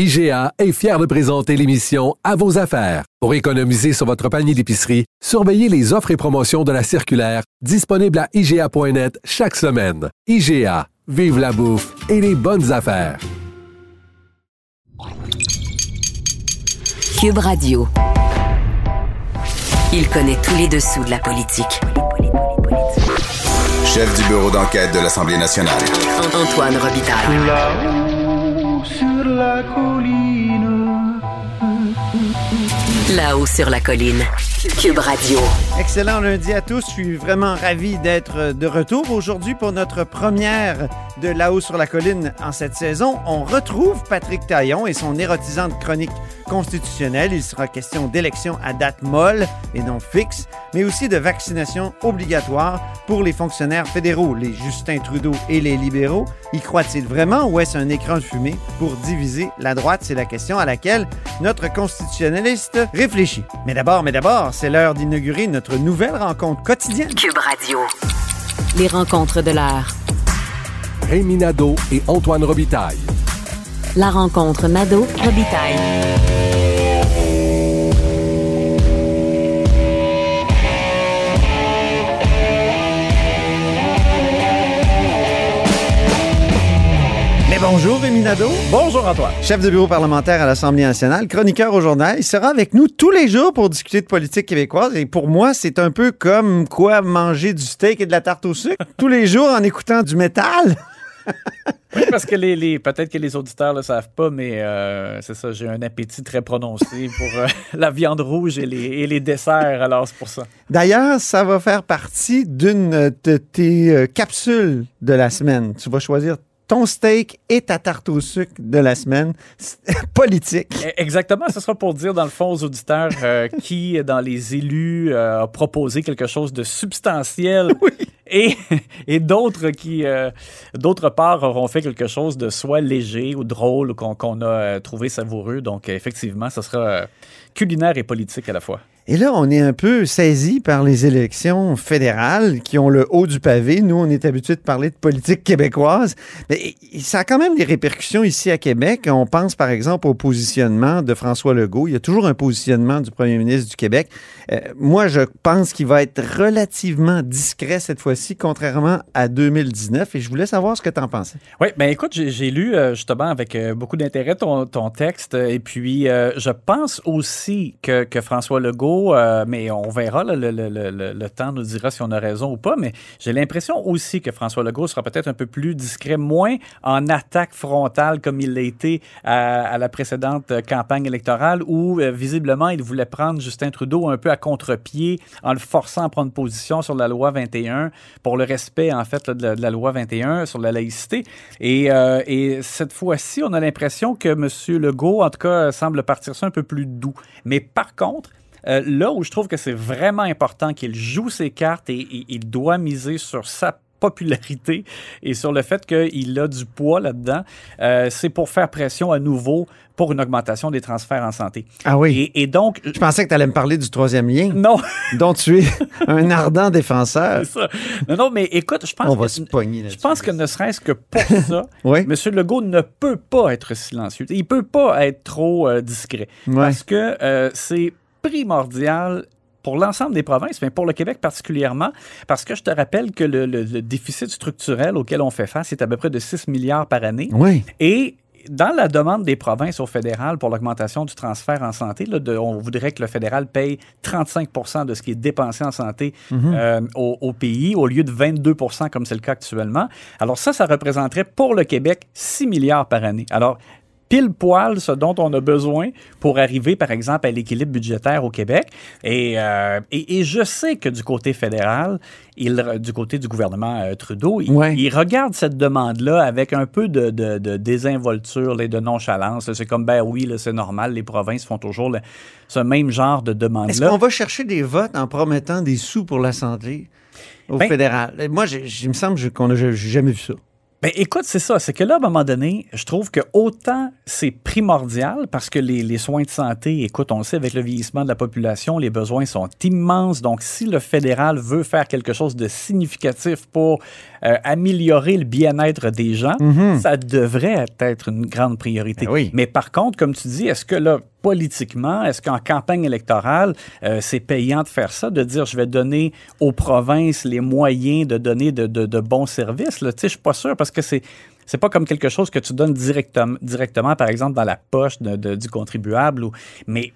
IGA est fier de présenter l'émission À vos affaires. Pour économiser sur votre panier d'épicerie, surveillez les offres et promotions de la circulaire disponible à IGA.net chaque semaine. IGA, vive la bouffe et les bonnes affaires. Cube Radio. Il connaît tous les dessous de la politique. Chef du bureau d'enquête de l'Assemblée nationale. Antoine Robitaille. La colline. Là-haut sur la colline. Cube Radio. Excellent lundi à tous. Je suis vraiment ravi d'être de retour aujourd'hui pour notre première de Là-haut sur la colline en cette saison. On retrouve Patrick Taillon et son érotisante chronique constitutionnelle. Il sera question d'élections à date molle et non fixe, mais aussi de vaccination obligatoire pour les fonctionnaires fédéraux, les Justin Trudeau et les libéraux. Y croient-ils vraiment ou est-ce un écran de fumée pour diviser la droite? C'est la question à laquelle notre constitutionnaliste réfléchit. Mais d'abord, mais d'abord, c'est l'heure d'inaugurer notre nouvelle rencontre quotidienne. Cube Radio. Les rencontres de l'heure. Rémi Nadeau et Antoine Robitaille. La rencontre Nadeau-Robitaille. Bonjour, Rémi Nadeau. Bonjour Antoine. Chef de bureau parlementaire à l'Assemblée nationale, chroniqueur au journal. Il sera avec nous tous les jours pour discuter de politique québécoise. Et pour moi, c'est un peu comme quoi manger du steak et de la tarte au sucre tous les jours en écoutant du métal. Oui, parce que les, les- peut-être que les auditeurs ne le savent pas, mais euh, c'est ça, j'ai un appétit très prononcé pour euh, la viande rouge et les, et les desserts, alors c'est pour ça. D'ailleurs, ça va faire partie d'une de tes euh, capsules de la semaine. Tu vas choisir ton steak et ta tarte au sucre de la semaine. Politique. E- Exactement, ce sera pour dire dans le fond aux auditeurs euh, qui, dans les élus, euh, a proposé quelque chose de substantiel et, et d'autres qui, euh, d'autre part, auront fait quelque chose de soit léger ou drôle ou qu'on a euh, trouvé savoureux. Donc, effectivement, ce sera culinaire et politique à la fois. Et là, on est un peu saisi par les élections fédérales qui ont le haut du pavé. Nous, on est habitué de parler de politique québécoise. Mais ça a quand même des répercussions ici à Québec. On pense, par exemple, au positionnement de François Legault. Il y a toujours un positionnement du premier ministre du Québec. Euh, moi, je pense qu'il va être relativement discret cette fois-ci, contrairement à 2019. Et je voulais savoir ce que tu en pensais. Oui, ben écoute, j'ai lu euh, justement avec euh, beaucoup d'intérêt ton, ton texte et puis je pense aussi que, que François Legault, euh, mais on verra, là, le, le- le- le- temps nous dira si on a raison ou pas, mais j'ai l'impression aussi que François Legault sera peut-être un peu plus discret, moins en attaque frontale comme il l'a été à, la précédente campagne électorale où euh, visiblement il voulait prendre Justin Trudeau un peu à contre-pied en le forçant à prendre position sur la loi 21 pour le respect en fait là, de, la, de la loi 21 sur la laïcité. Et, euh, et cette fois-ci, on a l'impression que M. Legault, en tout cas, semble partir ça un peu plus doux. Mais par contre, euh, là où je trouve que c'est vraiment important qu'il joue ses cartes et, et il doit miser sur sa popularité et sur le fait qu'il a du poids là-dedans, euh, c'est pour faire pression à nouveau pour une augmentation des transferts en santé. Ah oui. Et, et donc, Je pensais que tu allais me parler du troisième lien, non, dont tu es un ardent défenseur. c'est ça. Non, non, mais écoute, je pense On va que- se pogner Je pense que ne serait-ce que pour ça, Oui. M. Legault ne peut pas être silencieux. Il peut pas être trop euh, discret. Ouais. Parce que euh, c'est primordial pour l'ensemble des provinces, mais pour le Québec particulièrement, parce que je te rappelle que le, le- le déficit structurel auquel on fait face est à peu près de 6 milliards par année. Oui. Et dans la demande des provinces au fédéral pour l'augmentation du transfert en santé, là, de- on voudrait que le fédéral paye 35% de ce qui est dépensé en santé euh, au, au pays, au lieu de 22% comme c'est le cas actuellement. Alors ça, ça représenterait pour le Québec 6 milliards par année. Alors, pile poil ce dont on a besoin pour arriver, par exemple, à l'équilibre budgétaire au Québec. Et, euh, et, et je sais que du côté fédéral, il, du côté du gouvernement euh, Trudeau, il, Ouais. il regarde cette demande-là avec un peu de, de, de désinvolture et de nonchalance. C'est comme, ben oui, c'est normal, les provinces font toujours le- ce même genre de Est-ce demande-là. qu'on va chercher des votes en promettant des sous pour la santé au Ben- fédéral? Moi, il me semble qu'on a j'ai jamais vu ça. Ben, écoute, c'est ça. C'est que là, à un moment donné, je trouve que autant c'est primordial parce que les, les soins de santé, écoute, on le sait, avec le vieillissement de la population, les besoins sont immenses. Donc, si le fédéral veut faire quelque chose de significatif pour euh, améliorer le bien-être des gens, ça devrait être une grande priorité. Ben oui. Mais par contre, comme tu dis, est-ce que là, politiquement, est-ce qu'en campagne électorale, euh, c'est payant de faire ça, de dire je vais donner aux provinces les moyens de donner de, bons services? Tu sais, je suis pas sûr parce que c'est. C'est pas comme quelque chose que tu donnes directement, directement par exemple, dans la poche du contribuable. Mais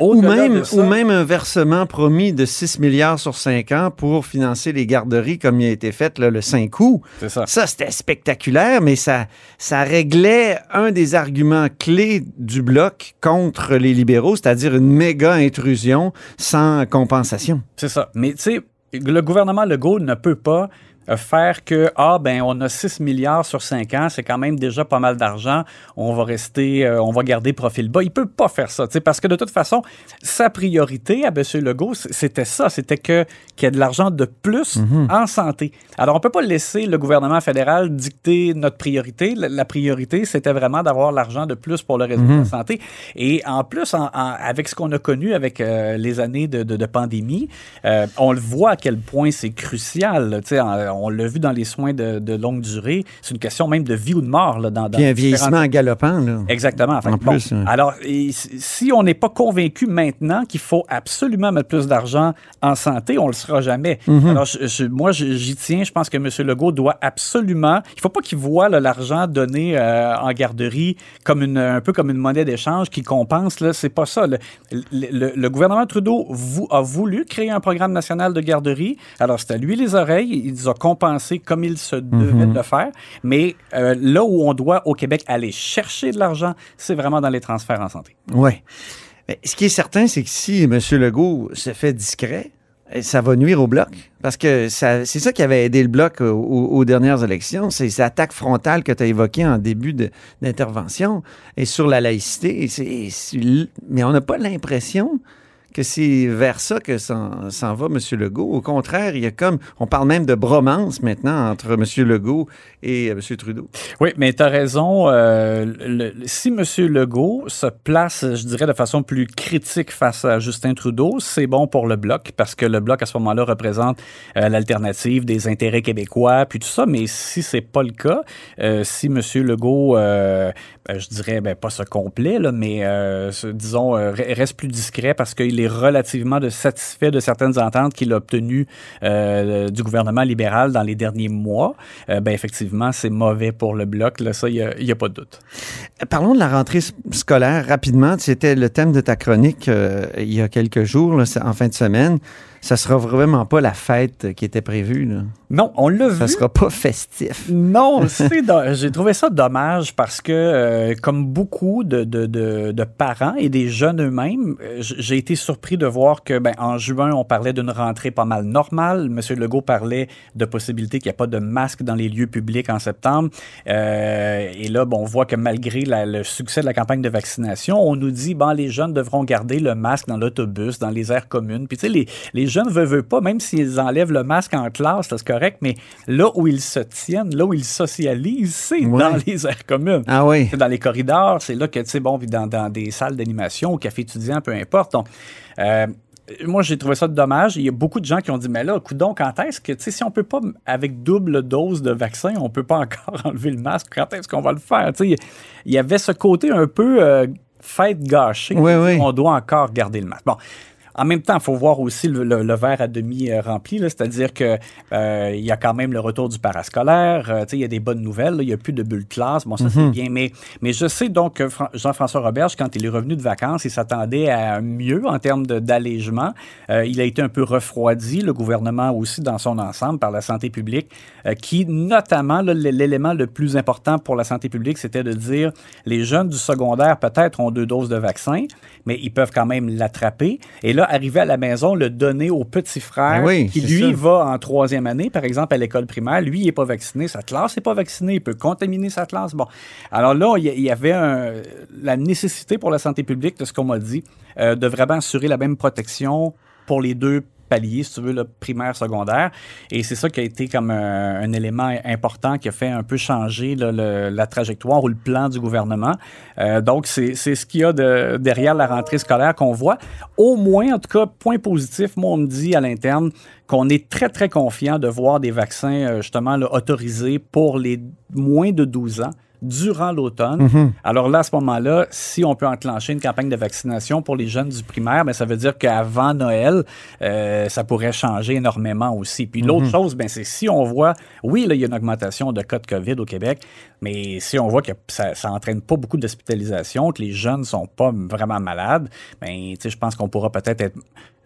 Ou même, ça- ou même un versement promis de 6 milliards sur 5 ans pour financer les garderies comme il a été fait là, le 5 août. C'est ça. Ça, c'était spectaculaire, mais ça, ça réglait un des arguments clés du bloc contre les libéraux, c'est-à-dire une méga intrusion sans compensation. C'est ça. Mais tu sais, le gouvernement Legault ne peut pas faire que, ah, ben, on a 6 milliards sur 5 ans, c'est quand même déjà pas mal d'argent, on va rester, euh, on va garder profil bas. Il peut pas faire ça, tu sais, parce que de toute façon, sa priorité à M. Legault, c'était ça, c'était que qu'il y ait de l'argent de plus en santé. Alors, on peut pas laisser le gouvernement fédéral dicter notre priorité. La, la priorité, c'était vraiment d'avoir l'argent de plus pour le réseau de la santé. Et en plus, en- en- avec ce qu'on a connu avec euh, les années de, de- de pandémie, euh, on le voit à quel point c'est crucial. Tu sais, on l'a vu dans les soins de, de longue durée. C'est une question même de vie ou de mort. Là, dans, dans Puis un vieillissement galopant. Là. Exactement. En bon, plus, hein. alors, et si on n'est pas convaincu maintenant qu'il faut absolument mettre plus d'argent en santé, on le sera jamais. Mhm. Alors, je- je- moi, j'y tiens. Je pense que M. Legault doit absolument. Il faut pas qu'il voit l'argent donné euh, en garderie comme une, un peu comme une monnaie d'échange qui compense. Là, c'est pas ça. Le, le- le- le gouvernement Trudeau a voulu créer un programme national de garderie. Alors, c'est à lui les oreilles. Il a compensés comme il se devait Mhm. de le faire. Mais euh, là où on doit au Québec aller chercher de l'argent, c'est vraiment dans les transferts en santé. Oui. Mais ce qui est certain, c'est que si M. Legault se fait discret, eh, ça va nuire au bloc. Parce que c'est ça qui avait aidé le bloc aux, aux- dernières élections, c'est cette attaque frontale que tu as évoquée en début d'intervention et sur la laïcité. Et mais on n'a pas l'impression que c'est vers ça que s'en va M. Legault. Au contraire, il y a comme, on parle même de bromance maintenant entre M. Legault et euh, M. Trudeau. Oui, mais tu as raison. euh, si M. Legault se place, je dirais, de façon plus critique face à Justin Trudeau, c'est bon pour le Bloc, parce que le Bloc, à ce moment-là, représente euh, l'alternative des intérêts québécois, puis tout ça. Mais si c'est pas le cas, si M. Legault, ben, je dirais, ben, pas se complaît, là, mais disons, re- reste plus discret parce qu'il est relativement satisfait de certaines ententes qu'il a obtenues euh, du gouvernement libéral dans les derniers mois, euh, ben, effectivement, c'est mauvais pour le bloc. Là, ça, il n'y a, pas de doute. Parlons de la rentrée scolaire rapidement. C'était le thème de ta chronique euh, il y a quelques jours, en fin de semaine. Ça sera vraiment pas la fête qui était prévue. là. Non, on l'a Ça vu. sera pas festif. Non, j'ai trouvé ça dommage parce que, euh, comme beaucoup de, de, de, de parents et des jeunes eux-mêmes, euh, j'ai été surpris de voir que, ben, en juin, on parlait d'une rentrée pas mal normale. Monsieur Legault parlait de possibilité qu'il n'y ait pas de masque dans les lieux publics en septembre. Euh, et là, bon, on voit que malgré la- le succès de la campagne de vaccination, on nous dit, bon, les jeunes devront garder le masque dans l'autobus, dans les aires communes. Puis, tu sais, les, les jeunes veulent, veulent pas, même s'ils enlèvent le masque en classe, c'est correct, mais là où ils se tiennent, là où ils socialisent, c'est dans les aires communes. Ah oui. C'est dans les corridors, c'est là que, tu sais, bon, dans, dans des salles d'animation, au café étudiant, peu importe. Donc, euh, moi, j'ai trouvé ça dommage. Il y a beaucoup de gens qui ont dit, mais là, coudon, quand est-ce que, tu sais, si on peut pas, avec double dose de vaccin, on peut pas encore enlever le masque, quand est-ce qu'on va le faire? Tu sais, il y avait ce côté un peu euh, fête gâchée. Oui, oui. On doit encore garder le masque. Bon. En même temps, il faut voir aussi le, le- le verre à demi euh, rempli, c'est-à-dire que euh, il y a quand même le retour du parascolaire, euh, il y a des bonnes nouvelles, là, il n'y a plus de bulle de classe, bon, ça c'est bien, mais, mais je sais donc que Fran- Jean-François Roberge, quand il est revenu de vacances, il s'attendait à mieux en termes d'allègement. Euh, il a été un peu refroidi, le gouvernement aussi dans son ensemble, par la santé publique, qui notamment, l'élément le plus important pour la santé publique, c'était de dire les jeunes du secondaire peut-être ont deux doses de vaccin, mais ils peuvent quand même l'attraper. Et là, arriver à la maison, le donner au petit frère Ben oui, qui, lui, ça. va en troisième année, par exemple, à l'école primaire. Lui, il n'est pas vacciné, sa classe n'est pas vaccinée, il peut contaminer sa classe. Bon. Alors là, il y a- il y avait un- la nécessité pour la santé publique, de ce qu'on m'a dit, euh, de vraiment assurer la même protection pour les deux paliers, si tu veux, le primaire, secondaire. Et c'est ça qui a été comme un, élément important qui a fait un peu changer là, la trajectoire ou le plan du gouvernement. Euh, donc, c'est ce qu'il y a de, derrière la rentrée scolaire qu'on voit. Au moins, en tout cas, point positif, moi, on me dit à l'interne qu'on est très, très confiant de voir des vaccins, euh, justement, là, autorisés pour les moins de 12 ans durant l'automne. Alors là, à ce moment-là, si on peut enclencher une campagne de vaccination pour les jeunes du primaire, ben, ça veut dire qu'avant Noël, euh, ça pourrait changer énormément aussi. Puis l'autre chose, ben, c'est si on voit, oui, là, il y a une augmentation de cas de COVID au Québec, mais si on voit que ça, ça entraîne pas beaucoup d'hospitalisation, que les jeunes sont pas vraiment malades, ben, je pense qu'on pourra peut-être être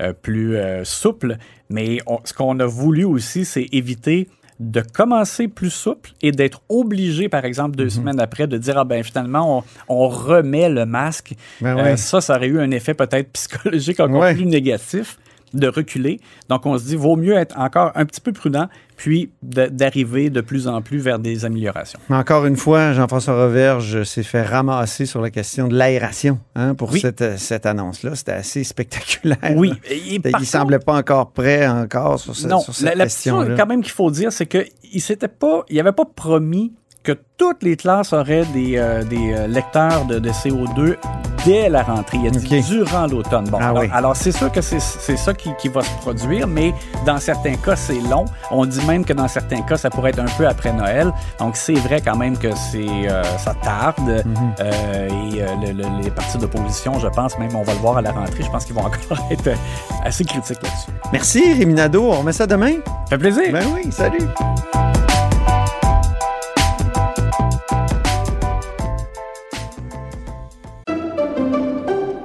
euh, plus euh, souple. Mais on- ce qu'on a voulu aussi, c'est éviter de commencer plus souple et d'être obligé, par exemple, deux semaines après, de dire, ah ben finalement, on, on remet le masque. Ben Euh, ça, ça aurait eu un effet peut-être psychologique encore Ouais. plus négatif de reculer. Donc, on se dit, vaut mieux être encore un petit peu prudent, puis d'arriver de plus en plus vers des améliorations. Encore une fois, Jean-François Reverge s'est fait ramasser sur la question de l'aération hein, pour Oui. cette, cette annonce-là. C'était assez spectaculaire. Oui. Et Il ne semblait pas encore prêt encore sur, ce- non, sur cette la, chose question-là. quand même qu'il faut dire, c'est qu'il s'était pas, il avait pas promis que toutes les classes auraient des, euh, des euh, lecteurs de, de CO2 dès la rentrée. Il a dit durant l'automne. Bon, Ah alors, oui. alors, c'est sûr que c'est ça qui, qui va se produire, mais dans certains cas, c'est long. On dit même que dans certains cas, ça pourrait être un peu après Noël. Donc, c'est vrai quand même que c'est euh, ça tarde. Euh, et le- le- les partis d'opposition, je pense, même on va le voir à la rentrée, je pense qu'ils vont encore être assez critiques là-dessus. Merci, Rémi Nadeau. On remet ça demain? Ça fait plaisir. Ben oui, salut.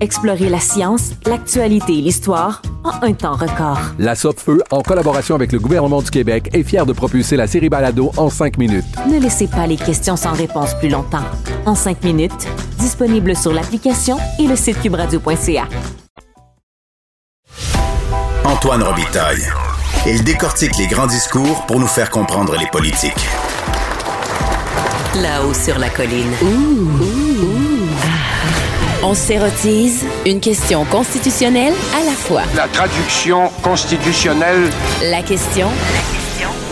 Explorez la science, l'actualité et l'histoire en un temps record. La Feu, en collaboration avec le gouvernement du Québec, est fière de propulser la série Balado en cinq minutes. Ne laissez pas les questions sans réponse plus longtemps. En 5 minutes, disponible sur l'application et le site cubradio.ca. Antoine Robitaille. Il décortique les grands discours pour nous faire comprendre les politiques. Là-haut sur la colline. On s'érotise une question constitutionnelle à la fois. La traduction constitutionnelle La question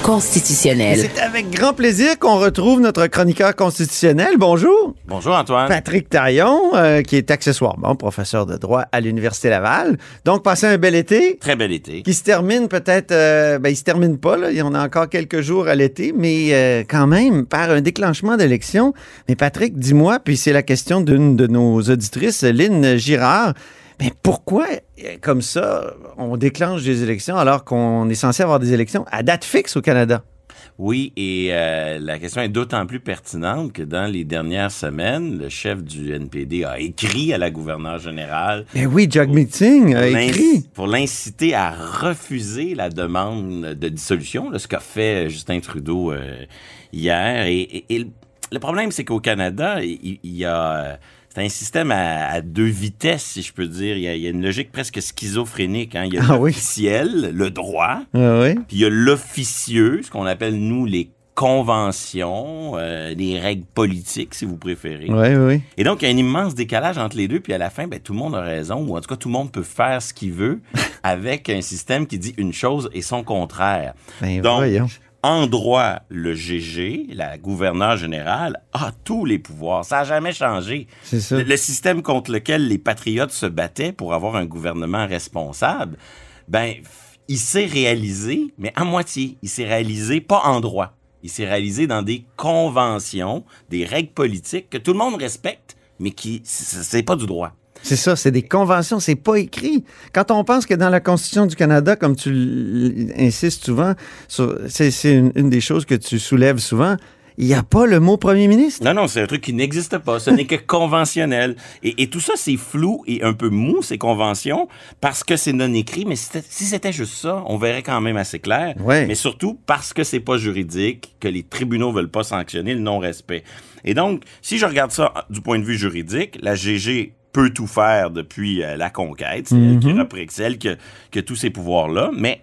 constitutionnelle. C'est avec grand plaisir qu'on retrouve notre chroniqueur constitutionnel. Bonjour. Bonjour Antoine. Patrick Taillon, euh, qui est accessoirement professeur de droit à l'Université Laval. Donc, passez un bel été. Très bel été. Qui se termine peut-être, euh, ben il se termine pas, là. On a encore quelques jours à l'été, mais euh, quand même, par un déclenchement d'élection. Mais Patrick, dis-moi, puis c'est la question d'une de nos auditrices, Lynn Girard. Mais pourquoi, euh, comme ça, on déclenche des élections alors qu'on est censé avoir des élections à date fixe au Canada? Oui, et euh, la question est d'autant plus pertinente que dans les dernières semaines, le chef du NPD a écrit à la gouverneure générale. Mais oui, Jagmeet Singh a écrit. Pour l'inciter à refuser la demande de dissolution, là, ce qu'a fait Justin Trudeau euh, hier. Et, et- et le- le problème, c'est qu'au Canada, il, il y a... C'est un système à, à deux vitesses, si je peux dire. Il y a, il y a une logique presque schizophrénique. Hein. Il y a Ah oui. l'officiel, le droit, Ah oui. puis il y a l'officieux, ce qu'on appelle, nous, les conventions, euh, les règles politiques, si vous préférez. Oui, oui. Et donc, il y a un immense décalage entre les deux, puis à la fin, ben, tout le monde a raison, ou en tout cas, tout le monde peut faire ce qu'il veut avec un système qui dit une chose et son contraire. Ben, donc, voyons. En droit, le GG, la gouverneure générale, a tous les pouvoirs. Ça n'a jamais changé. C'est ça. Le, système contre lequel les patriotes se battaient pour avoir un gouvernement responsable, ben, il s'est réalisé, mais à moitié. Il s'est réalisé pas en droit. Il s'est réalisé dans des conventions, des règles politiques que tout le monde respecte, mais qui, c'est pas du droit. C'est ça, c'est des conventions, c'est pas écrit. Quand on pense que dans la Constitution du Canada, comme tu insistes souvent, c'est une, une des choses que tu soulèves souvent, il n'y a pas le mot premier ministre. Non, non, c'est un truc qui n'existe pas. Ce n'est que conventionnel. Et, et tout ça, c'est flou et un peu mou, ces conventions, parce que c'est non écrit. Mais si c'était- si c'était juste ça, on verrait quand même assez clair. Ouais. Mais surtout parce que c'est pas juridique, que les tribunaux veulent pas sanctionner le non-respect. Et donc, si je regarde ça du point de vue juridique, la GG peut tout faire depuis euh, la conquête. C'est elle qui Mhm. reprend elle que, que tous ces pouvoirs-là. Mais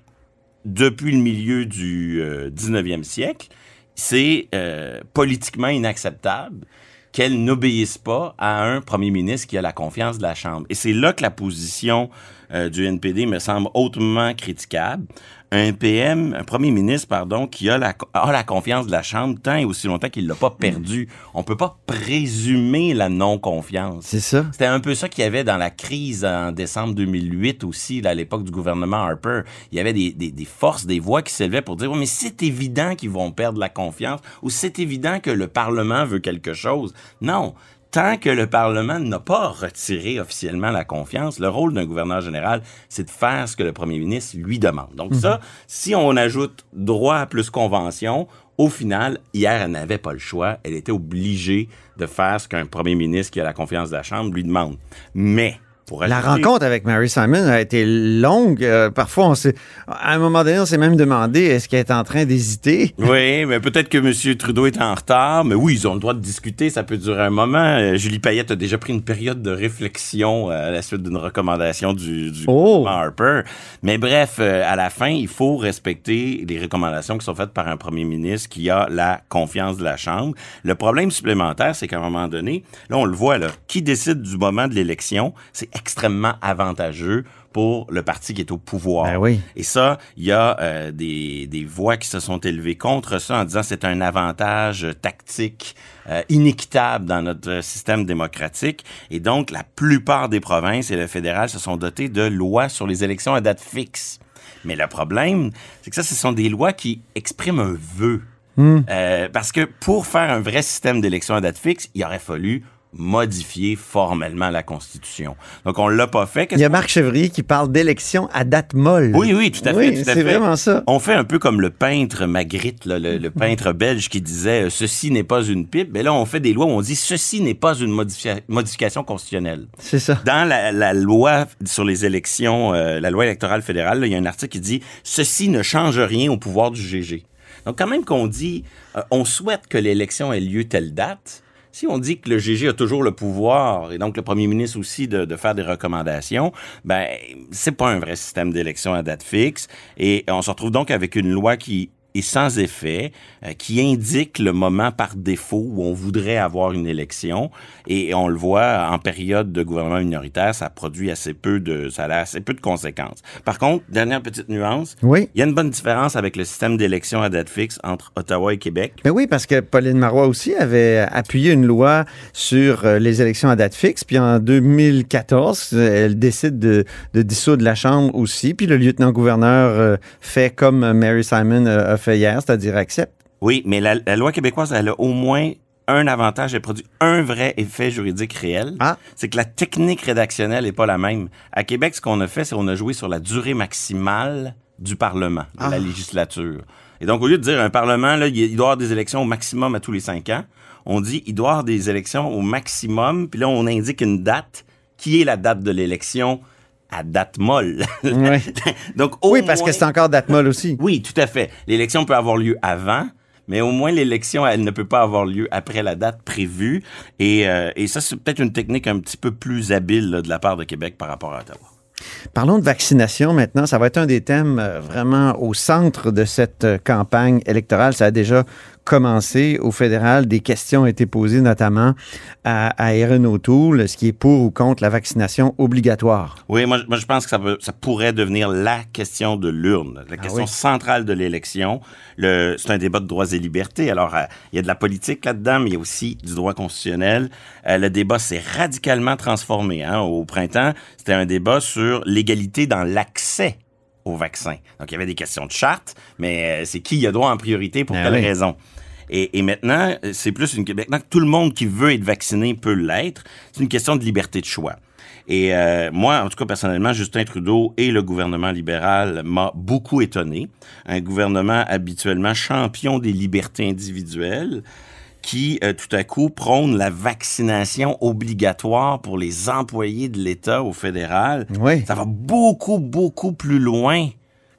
depuis le milieu du euh, 19e siècle, c'est euh, politiquement inacceptable qu'elle n'obéisse pas à un premier ministre qui a la confiance de la Chambre. Et c'est là que la position euh, du NPD me semble hautement critiquable. Un PM, un premier ministre, pardon, qui a la, a la confiance de la Chambre tant et aussi longtemps qu'il l'a pas perdu. On peut pas présumer la non-confiance. C'est ça. C'était un peu ça qu'il y avait dans la crise en décembre 2008 aussi, là, à l'époque du gouvernement Harper. Il y avait des, des, des forces, des voix qui s'élevaient pour dire, Ouais, mais c'est évident qu'ils vont perdre la confiance ou c'est évident que le Parlement veut quelque chose. Non. Tant que le Parlement n'a pas retiré officiellement la confiance, le rôle d'un gouverneur général, c'est de faire ce que le premier ministre lui demande. Donc ça, si on ajoute droit plus convention, au final, hier, elle n'avait pas le choix. Elle était obligée de faire ce qu'un premier ministre qui a la confiance de la Chambre lui demande. Mais, pour La rencontre avec Mary Simon a été longue. Euh, parfois, on s'est, à un moment donné, on s'est même demandé est-ce qu'elle est en train d'hésiter? Oui, mais peut-être que M. Trudeau est en retard, mais oui, ils ont le droit de discuter, ça peut durer un moment. Euh, Julie Payette a déjà pris une période de réflexion euh, à la suite d'une recommandation du, du Oh. Harper. Mais bref, à la fin, il faut respecter les recommandations qui sont faites par un premier ministre qui a la confiance de la Chambre. Le problème supplémentaire, c'est qu'à un moment donné, là, on le voit, là, qui décide du moment de l'élection, c'est extrêmement avantageux pour le parti qui est au pouvoir. Ben oui. Et ça, il y a euh, des, des voix qui se sont élevées contre ça en disant c'est un avantage tactique euh, inéquitable dans notre système démocratique. Et donc, la plupart des provinces et le fédéral se sont dotés de lois sur les élections à date fixe. Mais le problème, c'est que ça, ce sont des lois qui expriment un vœu. Euh, parce que pour faire un vrai système d'élection à date fixe, il aurait fallu modifier formellement la Constitution. Donc, on l'a pas fait. Il y a Marc Chevrier qui parle d'élection à date molle. oui, oui, tout à fait. Oui, c'est vraiment ça. On fait un peu comme le peintre Magritte, là, le, le peintre belge qui disait euh, ceci n'est pas une pipe. Mais là, on fait des lois où on dit ceci n'est pas une modification constitutionnelle. C'est ça. Dans la, la loi sur les élections, euh, la loi électorale fédérale, il y a un article qui dit ceci ne change rien au pouvoir du GG. Donc, quand même qu'on dit euh, on souhaite que l'élection ait lieu telle date. Si on dit que le GG a toujours le pouvoir et donc le premier ministre aussi de, de faire des recommandations, ben c'est pas un vrai système d'élection à date fixe et on se retrouve donc avec une loi qui est sans effet, euh, qui indique le moment par défaut où on voudrait avoir une élection et on le voit en période de gouvernement minoritaire, ça produit assez peu de ça a assez peu de conséquences. Par contre, dernière petite nuance, Oui. il y a une bonne différence avec le système d'élection à date fixe entre Ottawa et Québec. Mais oui, parce que Pauline Marois aussi avait appuyé une loi sur euh, les élections à date fixe. Puis en 2014, euh, elle décide de, de dissoudre la Chambre aussi. Puis le lieutenant-gouverneur euh, fait comme Mary Simon euh, a fait hier, c'est-à-dire accepte. Oui, mais la, la loi québécoise, elle a au moins un avantage, elle produit un vrai effet juridique réel. Ah. C'est que la technique rédactionnelle est pas la même. À Québec, ce qu'on a fait, c'est qu'on a joué sur la durée maximale du Parlement, de la Ah. législature. Et donc, au lieu de dire un Parlement, là, il doit avoir des élections au maximum à tous les cinq ans, on dit il doit avoir des élections au maximum, puis là, on indique une date, qui est la date de l'élection à date molle. Ouais. donc, au Oui, parce moins- que c'est encore date molle aussi. oui, tout à fait. L'élection peut avoir lieu avant, mais au moins l'élection, elle ne peut pas avoir lieu après la date prévue. Et, euh, et ça, c'est peut-être une technique un petit peu plus habile là, de la part de Québec par rapport à Ottawa. Parlons de vaccination maintenant. Ça va être un des thèmes euh, vraiment au centre de cette euh, campagne électorale. Ça a déjà commencé au fédéral. Des questions ont été posées notamment à, à Erin O'Toole, ce qui est pour ou contre la vaccination obligatoire. Oui, moi, je- moi je pense que ça, peut- ça pourrait devenir la question de l'urne, la question oui. centrale de l'élection. Le- C'est un débat de droits et libertés. Alors, euh, il y a de la politique là-dedans, mais il y a aussi du droit constitutionnel. Euh, le débat s'est radicalement transformé. Hein. Au printemps, c'était un débat sur l'égalité dans l'accès au vaccin. Donc, il y avait des questions de charte, mais euh, c'est qui a droit en priorité pour Ah quelle oui. raison? Et, et maintenant, euh, c'est plus une maintenant que tout le monde qui veut être vacciné peut l'être. C'est une question de liberté de choix. Et euh, moi, en tout cas personnellement, Justin Trudeau et le gouvernement libéral m'a beaucoup étonné. Un gouvernement habituellement champion des libertés individuelles qui, euh, tout à coup, prône la vaccination obligatoire pour les employés de l'État au fédéral. Oui. Ça va beaucoup, beaucoup plus loin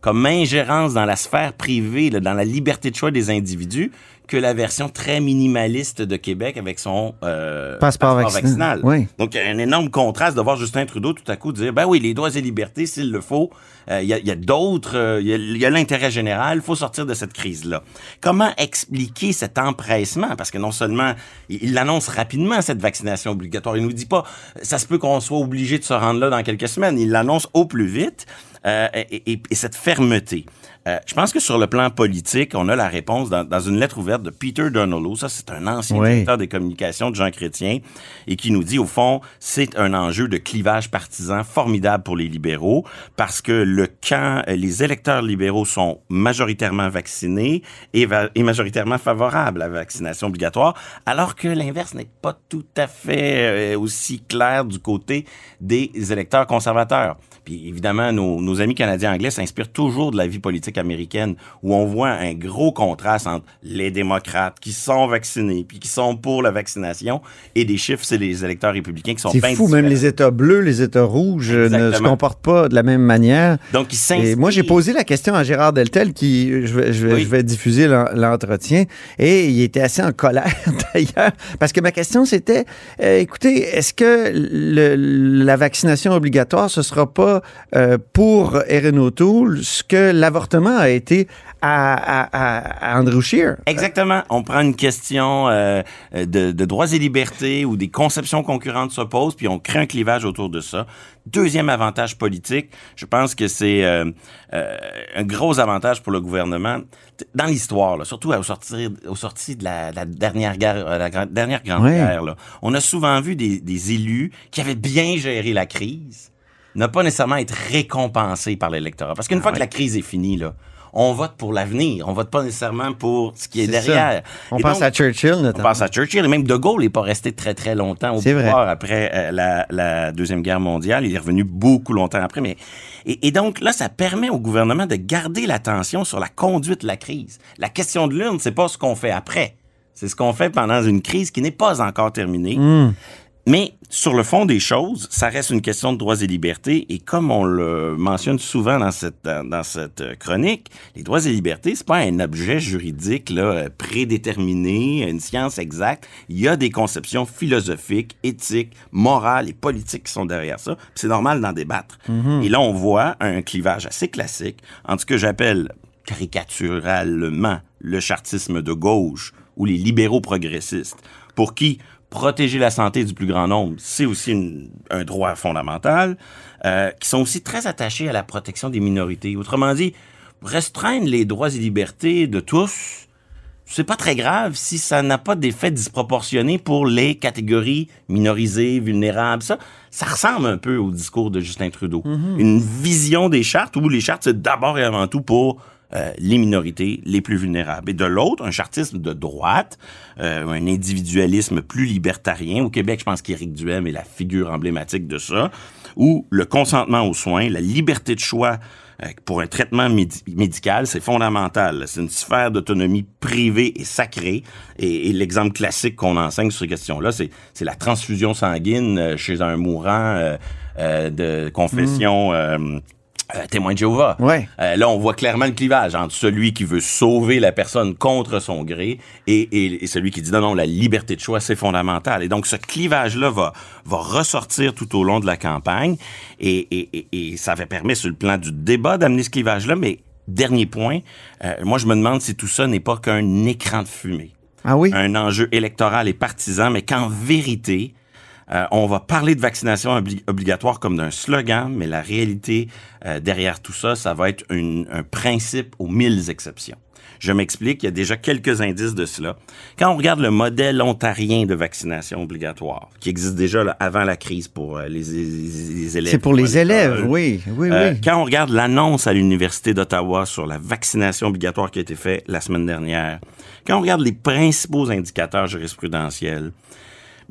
comme ingérence dans la sphère privée, là, dans la liberté de choix des individus, que la version très minimaliste de Québec avec son euh, Passeport vaccinal. Oui. Donc, il y a un énorme contraste de voir Justin Trudeau tout à coup dire, ben oui, les droits et libertés, s'il le faut, euh, il y a, il y a d'autres, euh, il y a- l'intérêt général, il faut sortir de cette crise-là. Comment expliquer cet empressement? Parce que non seulement, il il l'annonce rapidement, cette vaccination obligatoire, il nous dit pas, ça se peut qu'on soit obligé de se rendre là dans quelques semaines, il l'annonce au plus vite, euh, et, et- et cette fermeté. Euh, je pense que sur le plan politique, on a la réponse dans, dans une lettre ouverte de Peter Donolo. Ça, c'est un ancien Oui. directeur des communications de Jean Chrétien et qui nous dit, au fond, c'est un enjeu de clivage partisan formidable pour les libéraux parce que le camp, euh, les électeurs libéraux sont majoritairement vaccinés et, va- et majoritairement favorables à la vaccination obligatoire, alors que l'inverse n'est pas tout à fait euh, aussi clair du côté des électeurs conservateurs. Puis évidemment, nos, nos amis canadiens anglais s'inspirent toujours de la vie politique américaine, où on voit un gros contraste entre les démocrates qui sont vaccinés, puis qui sont pour la vaccination, et des chiffres, c'est les électeurs républicains qui sont C'est fou, même les États bleus, les États rouges ne se comportent pas de la même manière. Donc, ils Et moi, j'ai posé la question à Gérard Deltel, qui, je vais, je vais, Oui. je vais diffuser l'en- l'entretien, et il était assez en colère d'ailleurs, parce que ma question c'était, euh, écoutez, est-ce que le- la vaccination obligatoire, ce sera pas euh, pour Erin O'Toole ce que l'avortement a été à, à- à- à Andrew Scheer? Exactement. On prend une question euh, de, de droits et libertés où des conceptions concurrentes s'opposent, puis on crée un clivage autour de ça. Deuxième avantage politique, je pense que c'est euh, euh, un gros avantage pour le gouvernement dans l'histoire, surtout au sortir, au sorti de la, la dernière guerre, euh, la dernière grande Ouais. guerre. Là. On a souvent vu des, des élus qui avaient bien géré la crise ne pas nécessairement être récompensés par l'électorat. Parce qu'une Ah fois que la crise est finie, là, on vote pour l'avenir. On vote pas nécessairement pour ce qui est, derrière. On Et pense donc, à Churchill on notamment. pense à Churchill. Et même De Gaulle n'est pas resté très, très longtemps au vrai. pouvoir après euh, la, la Deuxième Guerre mondiale. Il est revenu beaucoup longtemps après. Mais, et, et donc, là, ça permet au gouvernement de garder l'attention sur la conduite de la crise. La question de l'urne, c'est pas ce qu'on fait après. C'est ce qu'on fait pendant une crise qui n'est pas encore terminée. Hmm. Mais sur le fond des choses, ça reste une question de droits et libertés. Et comme on le mentionne souvent dans cette, dans, dans cette chronique, les droits et libertés, c'est pas un objet juridique là, prédéterminé, une science exacte. Il y a des conceptions philosophiques, éthiques, morales et politiques qui sont derrière ça. C'est normal d'en débattre. Et là, on voit un clivage assez classique entre ce que j'appelle caricaturalement le chartisme de gauche ou les libéraux progressistes, pour qui protéger la santé du plus grand nombre, c'est aussi une- un droit fondamental, euh, qui sont aussi très attachés à la protection des minorités. Autrement dit, restreindre les droits et libertés de tous, c'est pas très grave si ça n'a pas d'effet disproportionné pour les catégories minorisées, vulnérables. Ça, ça ressemble un peu au discours de Justin Trudeau. Une vision des chartes où les chartes, c'est d'abord et avant tout pour euh, les minorités les plus vulnérables. Et de l'autre, un chartisme de droite, euh, un individualisme plus libertarien. Au Québec, je pense qu'Éric Duhem est la figure emblématique de ça, où le consentement aux soins, la liberté de choix euh, pour un traitement médi- médical, c'est fondamental. C'est une sphère d'autonomie privée et sacrée. Et, et l'exemple classique qu'on enseigne sur ces questions-là, c'est, c'est la transfusion sanguine euh, chez un mourant euh, euh, de confession euh, euh, témoin de Jéhovah. Ouais. Euh, là, on voit clairement le clivage entre celui qui veut sauver la personne contre son gré et, et- et celui qui dit non, non, la liberté de choix, c'est fondamental. Et donc, ce clivage-là va, va ressortir tout au long de la campagne et, et, et, et ça va permettre sur le plan du débat d'amener ce clivage-là. Mais dernier point, euh, moi, je me demande si tout ça n'est pas qu'un écran de fumée. Ah oui? Un enjeu électoral et partisan, mais qu'en vérité, euh, on va parler de vaccination obli- obligatoire comme d'un slogan, mais la réalité euh, derrière tout ça, ça va être une- un principe aux mille exceptions. Je m'explique, il y a déjà quelques indices de cela. Quand on regarde le modèle ontarien de vaccination obligatoire, qui existe déjà là, avant la crise pour euh, les, les- élèves. C'est pour les élèves, oui, oui, oui. Quand on regarde l'annonce à l'Université d'Ottawa sur la vaccination obligatoire qui a été faite la semaine dernière, quand on regarde les principaux indicateurs jurisprudentiels,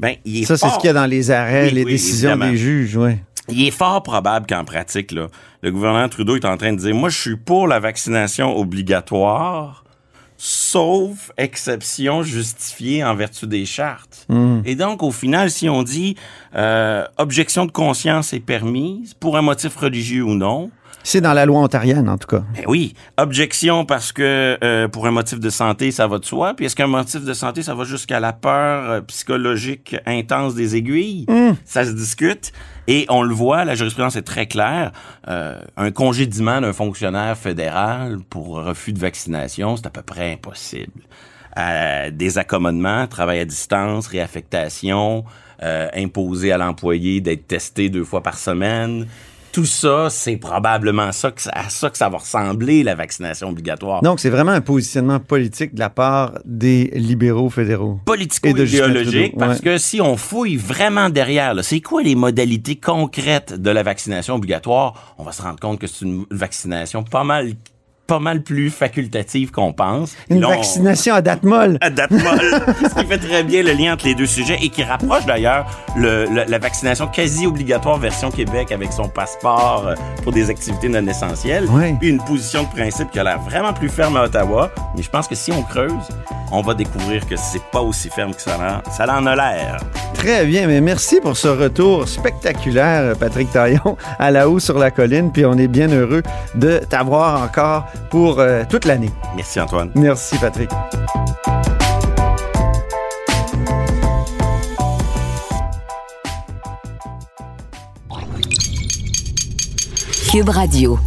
ben, il est Ça, c'est ce qu'il y a dans les arrêts, Oui, les oui, décisions évidemment. des juges, oui. Il est fort probable qu'en pratique, là, le gouvernement Trudeau est en train de dire, moi, je suis pour la vaccination obligatoire, sauf exception justifiée en vertu des chartes. Hmm. Et donc, au final, si on dit euh, objection de conscience est permise, pour un motif religieux ou non, C'est dans la loi ontarienne, en tout cas. ben oui, objection parce que euh, pour un motif de santé, ça va de soi. Puis est-ce qu'un motif de santé, ça va jusqu'à la peur euh, psychologique intense des aiguilles? Ça se discute. Et on le voit, la jurisprudence est très claire. Euh, un congédiement d'un fonctionnaire fédéral pour refus de vaccination, c'est à peu près impossible. Euh, des accommodements, travail à distance, réaffectation, euh, imposer à l'employé d'être testé deux fois par semaine. Tout ça, c'est probablement ça que à ça que ça va ressembler, la vaccination obligatoire. Donc, c'est vraiment un positionnement politique de la part des libéraux fédéraux. Politico-idéologique, parce ouais. que si on fouille vraiment derrière, c'est quoi les modalités concrètes de la vaccination obligatoire, on va se rendre compte que c'est une vaccination pas mal pas mal plus facultative qu'on pense. Une là, on- vaccination à date molle. à date molle, ce qui fait très bien le lien entre les deux sujets et qui rapproche d'ailleurs le- le- la vaccination quasi obligatoire version Québec avec son passeport euh, pour des activités non essentielles. Ouais. Puis une position de principe qui a l'air vraiment plus ferme à Ottawa. Mais je pense que si on creuse, on va découvrir que c'est pas aussi ferme que ça, en- ça en a l'air. Très bien, mais merci pour ce retour spectaculaire, Patrick Taillon, à la haut sur la colline. Puis on est bien heureux de t'avoir encore pour euh, toute l'année. Merci Antoine. Merci, Patrick. Cube Radio.